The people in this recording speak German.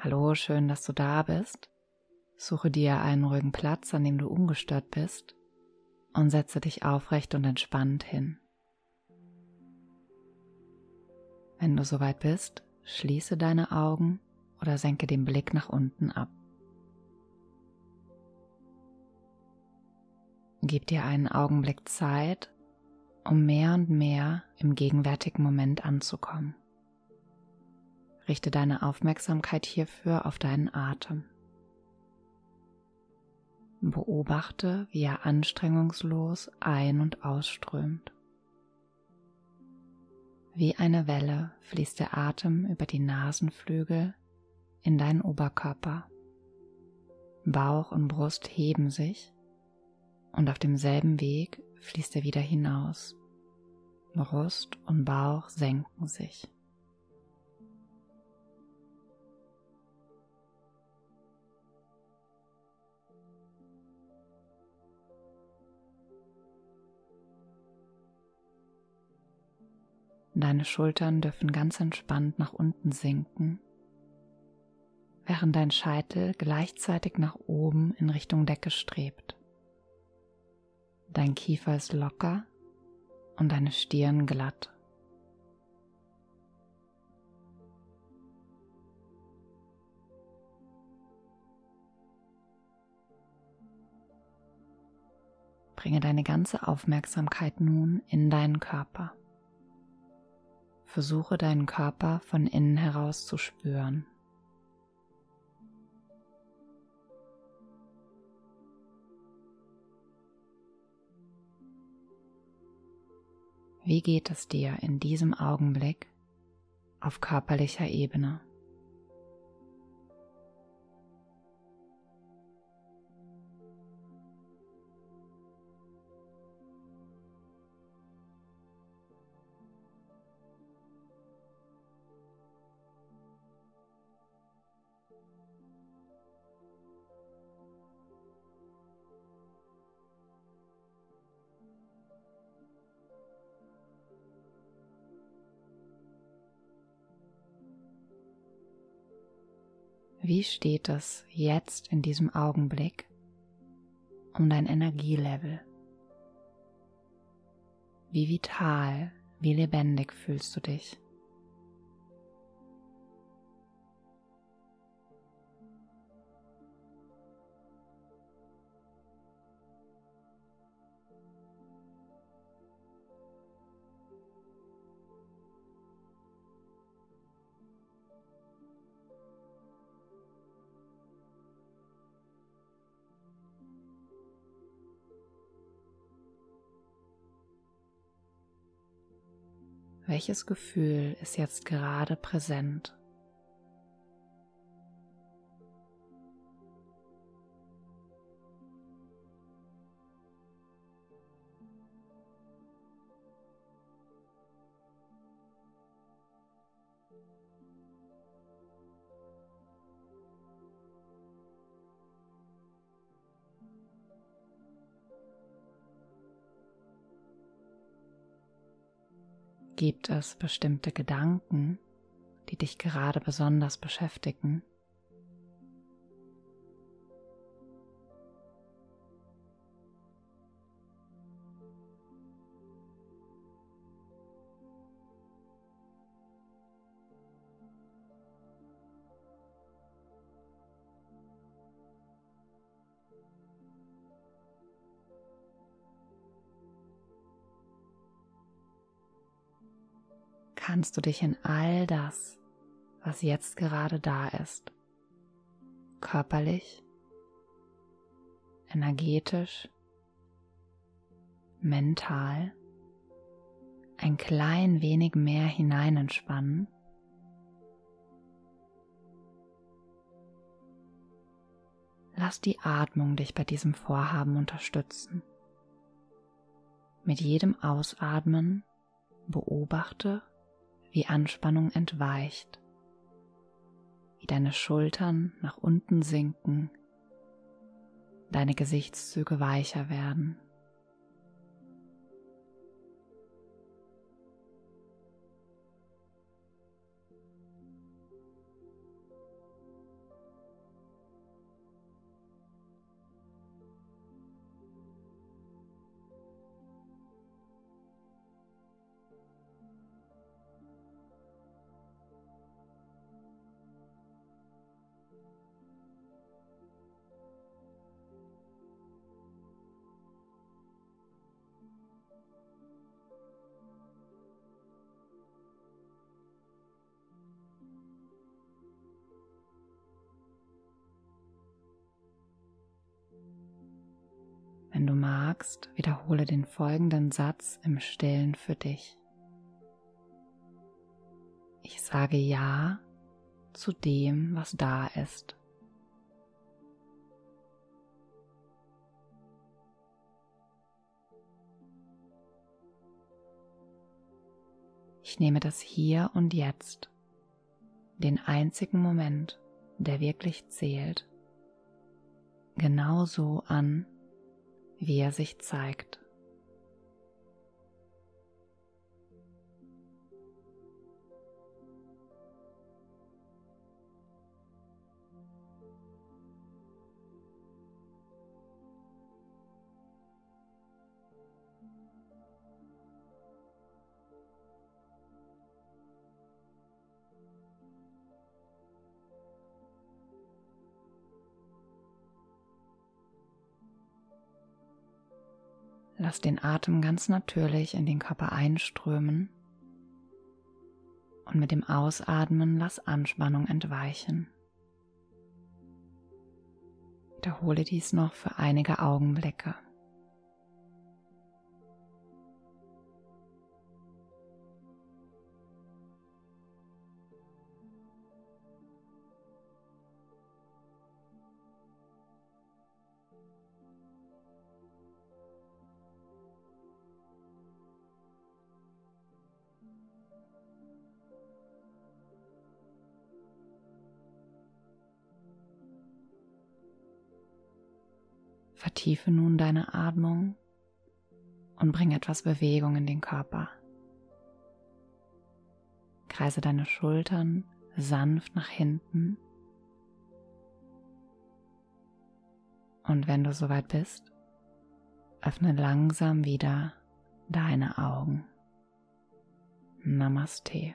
Hallo, schön, dass du da bist. Suche dir einen ruhigen Platz, an dem du ungestört bist und setze dich aufrecht und entspannt hin. Wenn du soweit bist, schließe deine Augen oder senke den Blick nach unten ab. Gib dir einen Augenblick Zeit, um mehr und mehr im gegenwärtigen Moment anzukommen. Richte deine Aufmerksamkeit hierfür auf deinen Atem. Beobachte, wie er anstrengungslos ein- und ausströmt. Wie eine Welle fließt der Atem über die Nasenflügel in deinen Oberkörper. Bauch und Brust heben sich und auf demselben Weg fließt er wieder hinaus. Brust und Bauch senken sich. Deine Schultern dürfen ganz entspannt nach unten sinken, während dein Scheitel gleichzeitig nach oben in Richtung Decke strebt. Dein Kiefer ist locker und deine Stirn glatt. Bringe deine ganze Aufmerksamkeit nun in deinen Körper. Versuche deinen Körper von innen heraus zu spüren. Wie geht es dir in diesem Augenblick auf körperlicher Ebene? Wie steht es jetzt in diesem Augenblick um dein Energielevel? Wie vital, wie lebendig fühlst du dich? Welches Gefühl ist jetzt gerade präsent? Gibt es bestimmte Gedanken, die dich gerade besonders beschäftigen? Kannst du dich in all das, was jetzt gerade da ist, körperlich, energetisch, mental, ein klein wenig mehr hinein entspannen. Lass die Atmung dich bei diesem Vorhaben unterstützen. Mit jedem Ausatmen beobachte, wie Anspannung entweicht, wie deine Schultern nach unten sinken, deine Gesichtszüge weicher werden. Wenn du magst, wiederhole den folgenden Satz im stillen für dich. Ich sage Ja zu dem, was da ist. Ich nehme das Hier und Jetzt, den einzigen Moment, der wirklich zählt, genauso an, wie er sich zeigt. Lass den Atem ganz natürlich in den Körper einströmen und mit dem Ausatmen lass Anspannung entweichen. Wiederhole dies noch für einige Augenblicke. Vertiefe nun deine Atmung und bring etwas Bewegung in den Körper. Kreise deine Schultern sanft nach hinten. Und wenn du soweit bist, öffne langsam wieder deine Augen. Namaste.